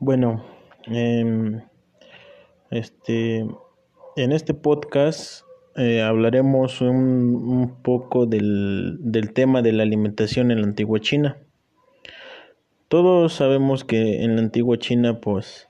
Bueno, em, este, en este podcast eh, hablaremos un, un poco del, del tema de la alimentación en la antigua China. Todos sabemos que en la antigua China, pues,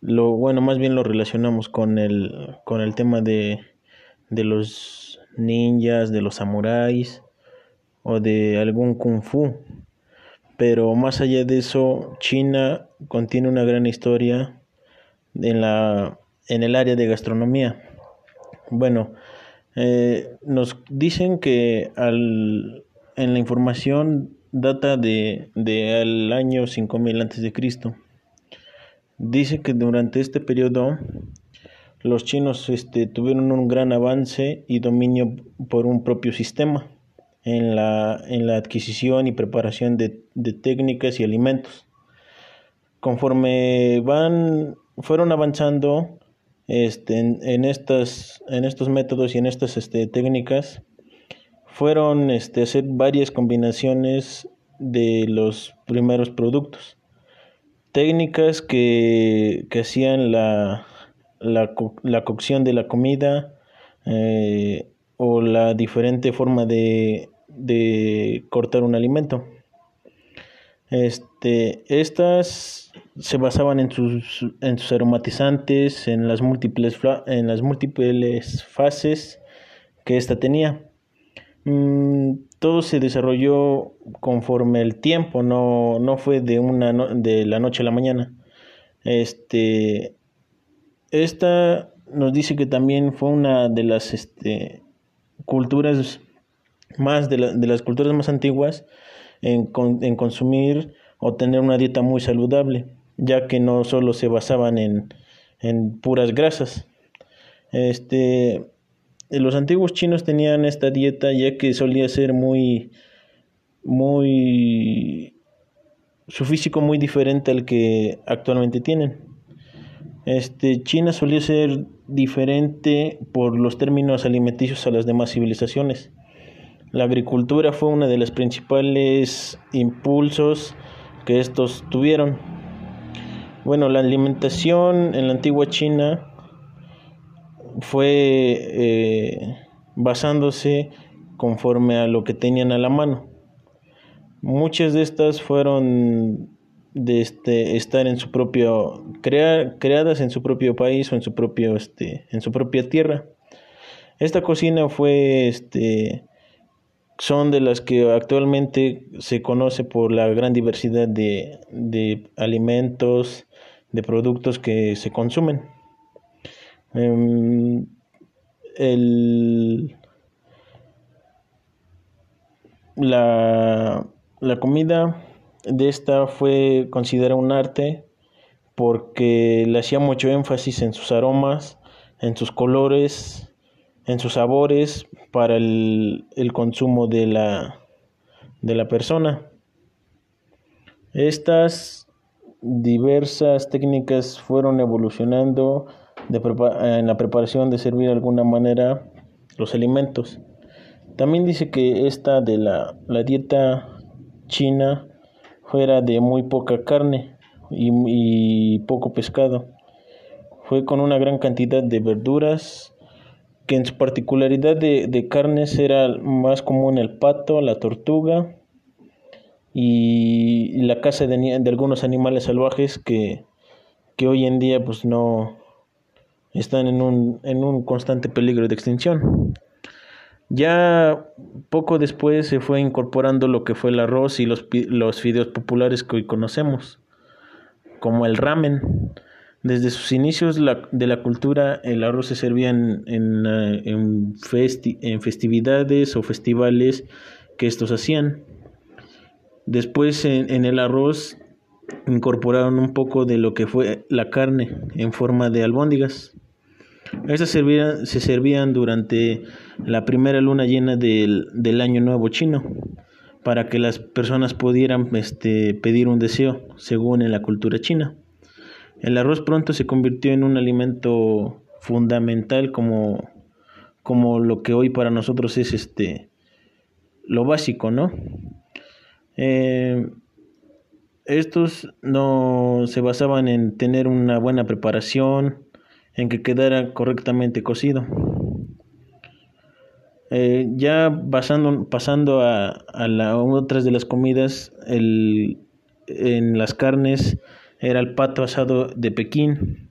lo bueno, más bien lo relacionamos con el, con el tema de, de los ninjas, de los samuráis o de algún kung fu. Pero más allá de eso, China contiene una gran historia en, la, en el área de gastronomía. Bueno, eh, nos dicen que al, en la información data de, de al año 5000 antes de Cristo. Dice que durante este periodo los chinos este, tuvieron un gran avance y dominio por un propio sistema en la, en la adquisición y preparación de, de técnicas y alimentos. Conforme van, fueron avanzando este, en, estas, en estos métodos y en estas este, técnicas, fueron este, hacer varias combinaciones de los primeros productos. Técnicas que, que hacían la, la, la, cocción de la comida eh, o la diferente forma de, de cortar un alimento. Este, estas se basaban en sus, en sus aromatizantes, en las múltiples, en las múltiples fases que ésta tenía. Mm, todo se desarrolló conforme el tiempo, no, no fue de, una no, de la noche a la mañana. Este, esta nos dice que también fue una de las este, culturas más de, la, de, las culturas más antiguas en, en, consumir o tener una dieta muy saludable, ya que no solo se basaban en, en puras grasas. Este, los antiguos chinos tenían esta dieta ya que solía ser muy, muy, su físico muy diferente al que actualmente tienen. Este, China solía ser diferente por los términos alimenticios a las demás civilizaciones. La agricultura fue uno de los principales impulsos que estos tuvieron. Bueno, la alimentación en la antigua China fue eh, basándose conforme a lo que tenían a la mano. Muchas de estas fueron de este, estar en su propio, creadas en su propio país o en su propio, este, en su propia tierra. Esta cocina fue, este, son de las que actualmente se conoce por la gran diversidad de, de alimentos, de productos que se consumen. Um, el, la, la comida de esta fue considerada un arte porque le hacía mucho énfasis en sus aromas, en sus colores, en sus sabores para el, el consumo de la, de la persona. Estas diversas técnicas fueron evolucionando en la preparación de servir de alguna manera los alimentos. También dice que esta de la, la dieta china fuera de muy poca carne y, y, poco pescado. Fue con una gran cantidad de verduras, que en su particularidad de, de carnes era más común el pato, la tortuga y la caza de, de algunos animales salvajes que, que hoy en día pues no, están en un, en un constante peligro de extinción. Ya poco después se fue incorporando lo que fue el arroz y los, los fideos populares que hoy conocemos, como el ramen. Desde sus inicios de la cultura, el arroz se servía en, en, eh, en, festi en festividades o festivales que estos hacían. Después en, en el arroz incorporaron un poco de lo que fue la carne en forma de albóndigas. Estas servían, se servían durante la primera luna llena del, del, año nuevo chino para que las personas pudieran este, pedir un deseo según en la cultura china. El arroz pronto se convirtió en un alimento fundamental como, como lo que hoy para nosotros es este lo básico, ¿no? Eh, estos no se basaban en tener una buena preparación, en que quedara correctamente cocido. Eh, ya pasando, pasando a, a, otras de las comidas, el, en las carnes era el pato asado de Pekín.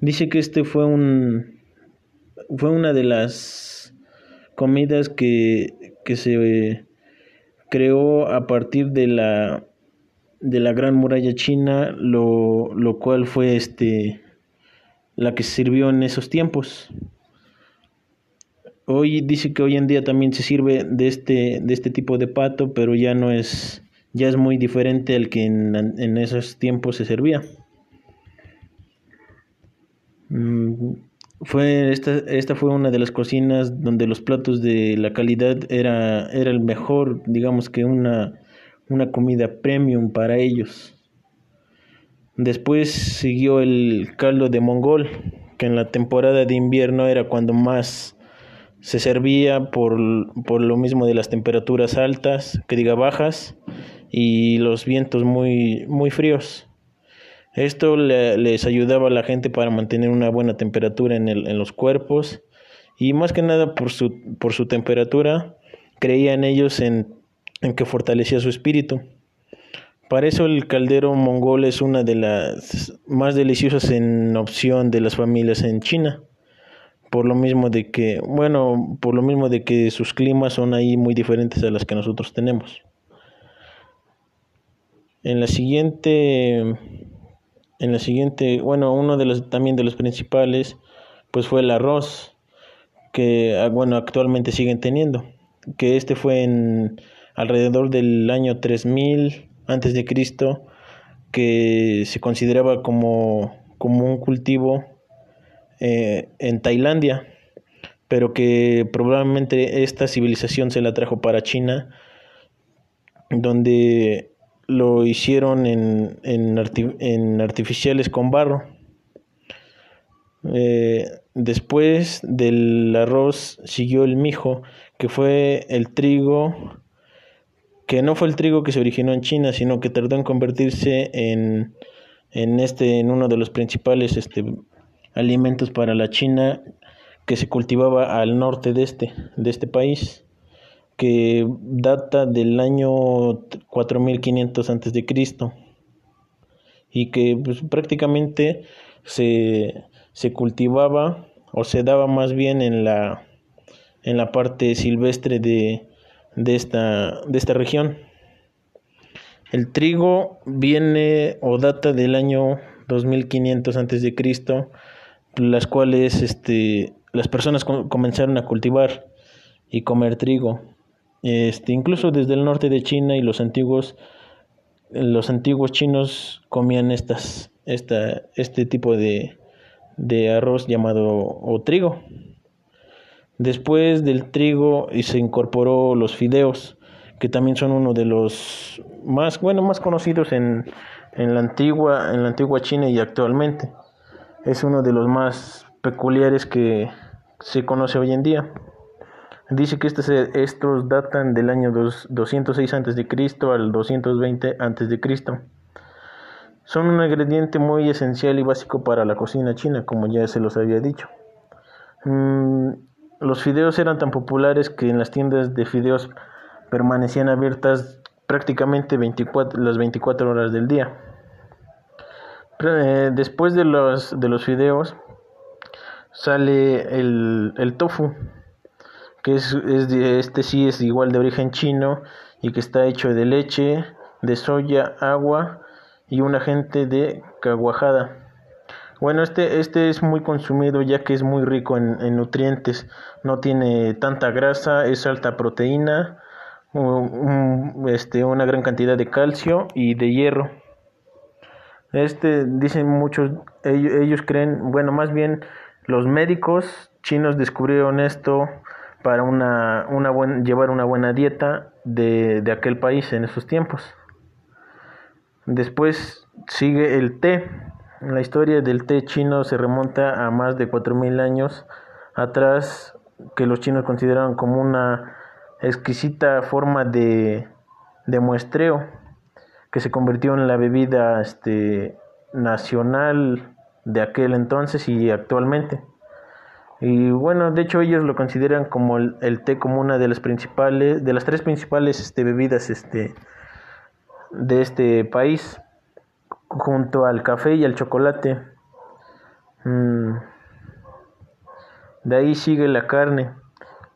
Dice que este fue un fue una de las comidas que, que se creó a partir de la de la gran muralla china, lo, lo cual fue este la que sirvió en esos tiempos. Hoy dice que hoy en día también se sirve de este, de este tipo de pato, pero ya no es, ya es muy diferente al que en, en esos tiempos se servía. Mm, fue esta, esta fue una de las cocinas donde los platos de la calidad era, era el mejor, digamos que una, una comida premium para ellos. Después siguió el caldo de mongol, que en la temporada de invierno era cuando más se servía por, por lo mismo de las temperaturas altas, que diga bajas, y los vientos muy, muy fríos. Esto les ayudaba a la gente para mantener una buena temperatura en, el, en los cuerpos y más que nada por su, por su temperatura creían ellos en, en que fortalecía su espíritu. Para eso el caldero mongol es una de las más deliciosas en opción de las familias en China. Por lo mismo de que, bueno, por lo mismo de que sus climas son ahí muy diferentes a las que nosotros tenemos. En la siguiente en la siguiente, bueno, uno de los también de los principales pues fue el arroz que ah, bueno, actualmente siguen teniendo, que este fue en alrededor del año 3000 antes de Cristo que se consideraba como, como un cultivo eh, en Tailandia, pero que probablemente esta civilización se la trajo para China, donde lo hicieron en, en, artificiales con barro. Eh, después del arroz siguió el mijo, que fue el trigo que no fue el trigo que se originó en China, sino que tardó en convertirse en, en, este, en uno de los principales este, alimentos para la China que se cultivaba al norte de este, de este país, que data del año 4500 antes de Cristo y que pues, prácticamente se, se cultivaba o se daba más bien en la en la parte silvestre de, de esta, de esta región. El trigo viene o data del año 2500 antes de Cristo, las cuales este, las personas comenzaron a cultivar y comer trigo. Este, incluso desde el norte de China y los antiguos los antiguos chinos comían estas esta, este tipo de, de arroz llamado o trigo. Después del trigo y se incorporó los fideos, que también son uno de los más, bueno, más conocidos en, en, la antigua, en la antigua China y actualmente. Es uno de los más peculiares que se conoce hoy en día. Dice que estos, datan del año 206 a.C. al 220 a.C. Son un ingrediente muy esencial y básico para la cocina china, como ya se los había dicho. Mm, los fideos eran tan populares que en las tiendas de fideos permanecían abiertas prácticamente 24, las 24 horas del día. Eh, después de los, de los fideos sale el, el tofu, que es, es este sí es igual de origen chino y que está hecho de leche, de soya, agua y un agente de caguajada. Bueno, este, este es muy consumido ya que es muy rico en, nutrientes, no tiene tanta grasa, es alta proteína, este, una gran cantidad de calcio y de hierro. Este, dicen muchos, ellos creen, bueno, más bien los médicos chinos descubrieron esto para una, una buen, llevar una buena dieta de, de aquel país en esos tiempos. Después sigue el té. La historia del té chino se remonta a más de 4.000 años atrás, que los chinos consideraban como una exquisita forma de, de muestreo, que se convirtió en la bebida este, nacional de aquel entonces y actualmente. Y bueno, de hecho ellos lo consideran como el, té como una de las principales, de las tres principales este, bebidas este, de este país, junto al café y al chocolate. Mm. De ahí sigue la carne.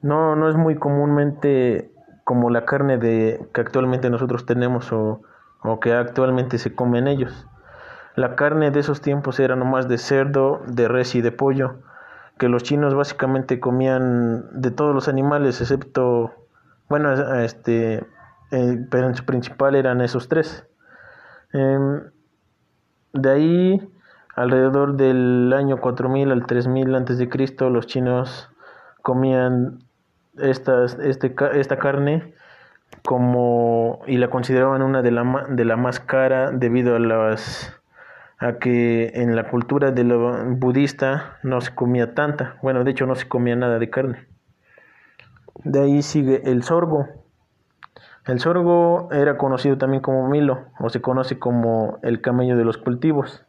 No, no es muy comúnmente como la carne de que actualmente nosotros tenemos o, o que actualmente se comen ellos. La carne de esos tiempos era nomás de cerdo, de res y de pollo que los chinos básicamente comían de todos los animales excepto, bueno, este, eh, pero en su principal eran esos tres. Em, de ahí, alrededor del año 4000 al 3000 antes de Cristo, los chinos comían estas, este, esta carne como y la consideraban una de la, de la más cara debido a las a que en la cultura de lo budista no se comía tanta, bueno, de hecho no se comía nada de carne. De ahí sigue el sorgo. El sorgo era conocido también como milo, o se conoce como el camello de los cultivos,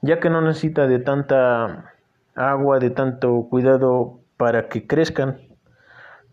ya que no necesita de tanta agua, de tanto cuidado para que crezcan.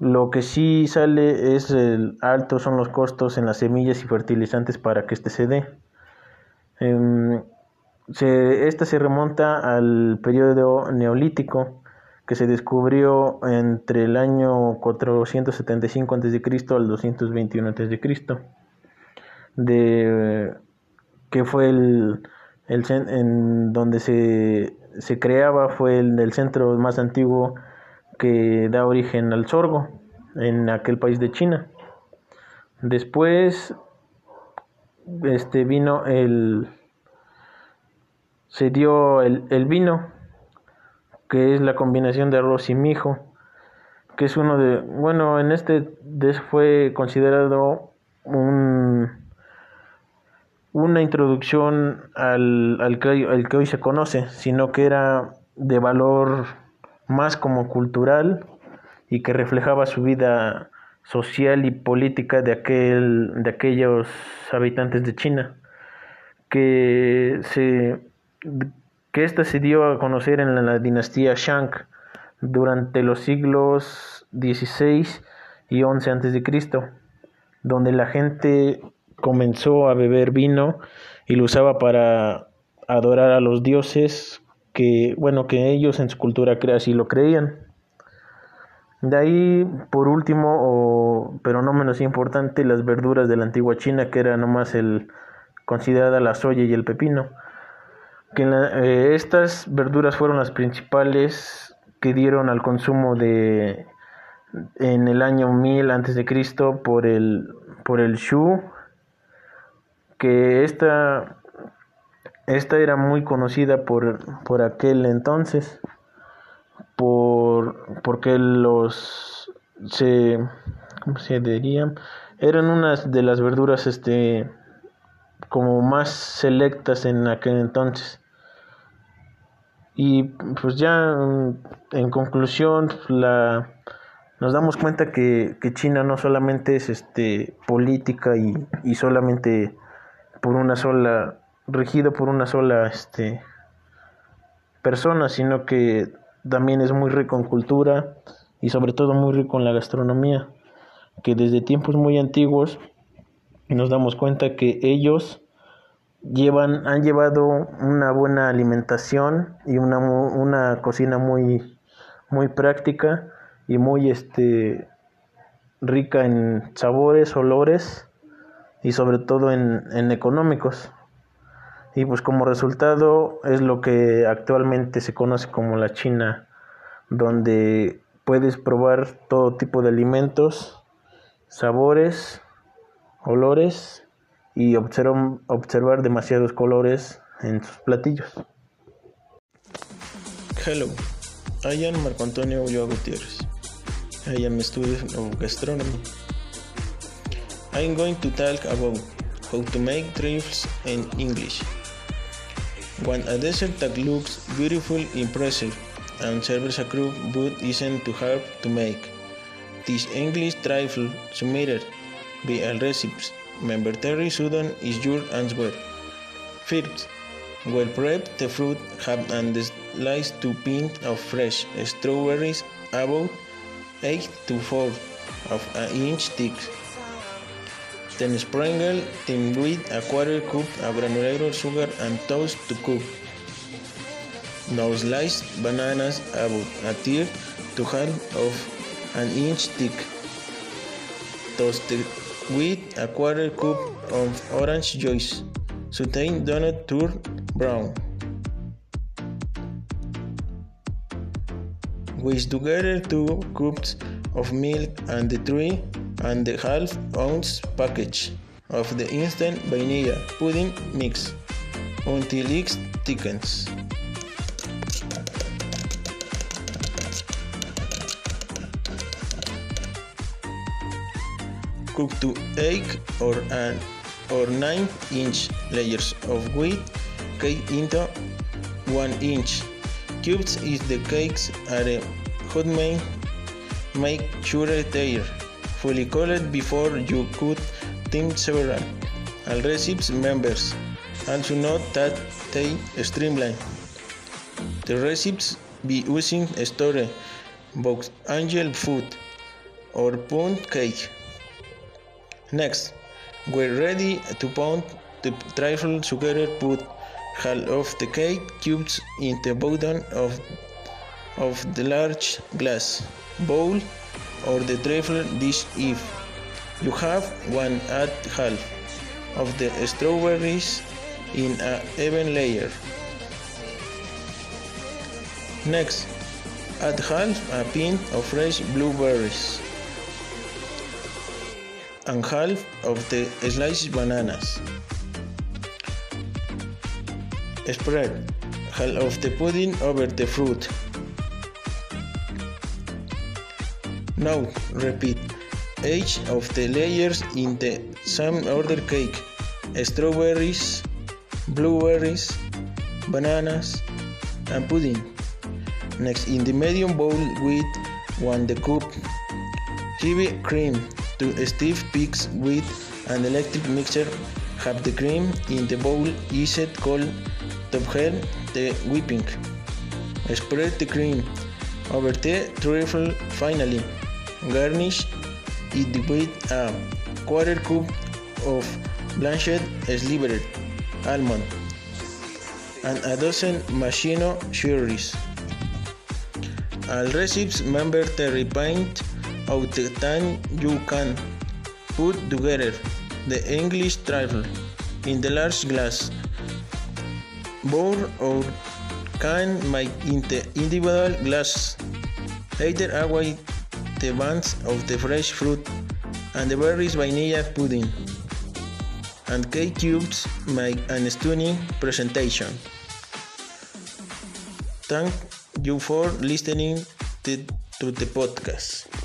Lo que sí sale es el alto son los costos en las semillas y fertilizantes para que éste se dé. Em, se, esta se remonta al periodo neolítico que se descubrió entre el año 475 a.C. al 221 a.C. De que fue el, el en donde se, se creaba fue el del centro más antiguo que da origen al sorgo en aquel país de China. Después este vino el se dio el, vino, que es la combinación de arroz y mijo, que es uno de, bueno, en este fue considerado un, una introducción al, al, que, al que hoy se conoce, sino que era de valor más como cultural y que reflejaba su vida social y política de aquel de aquellos habitantes de China que se que ésta se dio a conocer en la dinastía Shang durante los siglos XVI y XI a.C., donde la gente comenzó a beber vino y lo usaba para adorar a los dioses que, bueno, que ellos en su cultura así lo creían. De ahí, por último, o, pero no menos importante, las verduras de la antigua China, que era nomás el considerada la soya y el pepino que eh, estas verduras fueron las principales que dieron al consumo de en el año 1000 antes de Cristo por el por el Shu que esta esta era muy conocida por, por aquel entonces por porque los se ¿cómo se eran unas de las verduras este como más selectas en aquel entonces. Y pues ya mm, en conclusión, la, nos damos cuenta que, que China no solamente es este, política y, y, solamente por una sola, regido por una sola este, persona, sino que también es muy rico en cultura y sobre todo muy rico en la gastronomía, que desde tiempos muy antiguos nos damos cuenta que ellos llevan, han llevado una buena alimentación y una, una cocina muy, muy práctica y muy este, rica en sabores, olores y sobre todo en, en económicos. Y pues como resultado es lo que actualmente se conoce como la China, donde puedes probar todo tipo de alimentos, sabores, olores y observar, observar demasiados colores en sus platillos. Hello, I am Marco Antonio Ulloa Gutierrez. I am a student of gastronomy. I am going to talk about how to make trifles in English. When a dessert that looks beautiful, impressive, and serves a group but isn't too hard to make. This English trifle submitted by a recipe member Terry Sudon is your answer. First, well prep the fruit have and slice two pints of fresh strawberries about 8 to 4 of an inch thick. Then sprinkle them with a quarter cup of granulated sugar and toast to cook. Now slice bananas about a third to half of an inch thick. Toast with a quarter cup of orange juice. Saute donut turn brown. Whisk together two cups of milk and the three and a half ounce package of the instant vanilla pudding mix until it thickens. Cook to 8 or an or 9 inch layers of wheat cake into 1 inch. Cubes if the cakes are hot made make sure they are fully cooled before you cut them several. All recipes members and also note that they streamline. The recipes be using store box angel food or pound cake next we're ready to pound the trifle sugar put half of the cake cubes in the bottom of, of the large glass bowl or the trifle dish if you have one add half of the strawberries in a even layer. Next, add half a pint of fresh blueberries and half of the sliced bananas. Spread half of the pudding over the fruit. Now repeat each of the layers in the same order cake. Strawberries, blueberries, bananas, and pudding. Next in the medium bowl with 1 the cup heavy cream to stiff peaks with an electric mixer. Have the cream in the bowl is it called top head the whipping. Spread the cream over the trifle finally. Garnish it with a quarter cup of blanched slivered almond and a dozen machino cherries. All recipes remember the repaint of the time you can put together the English trifle in the large glass bowl or can make into individual glasses. Later away the bands of the fresh fruit and the berries vanilla pudding and cake cubes make an stunning presentation. Thank you for listening to the podcast.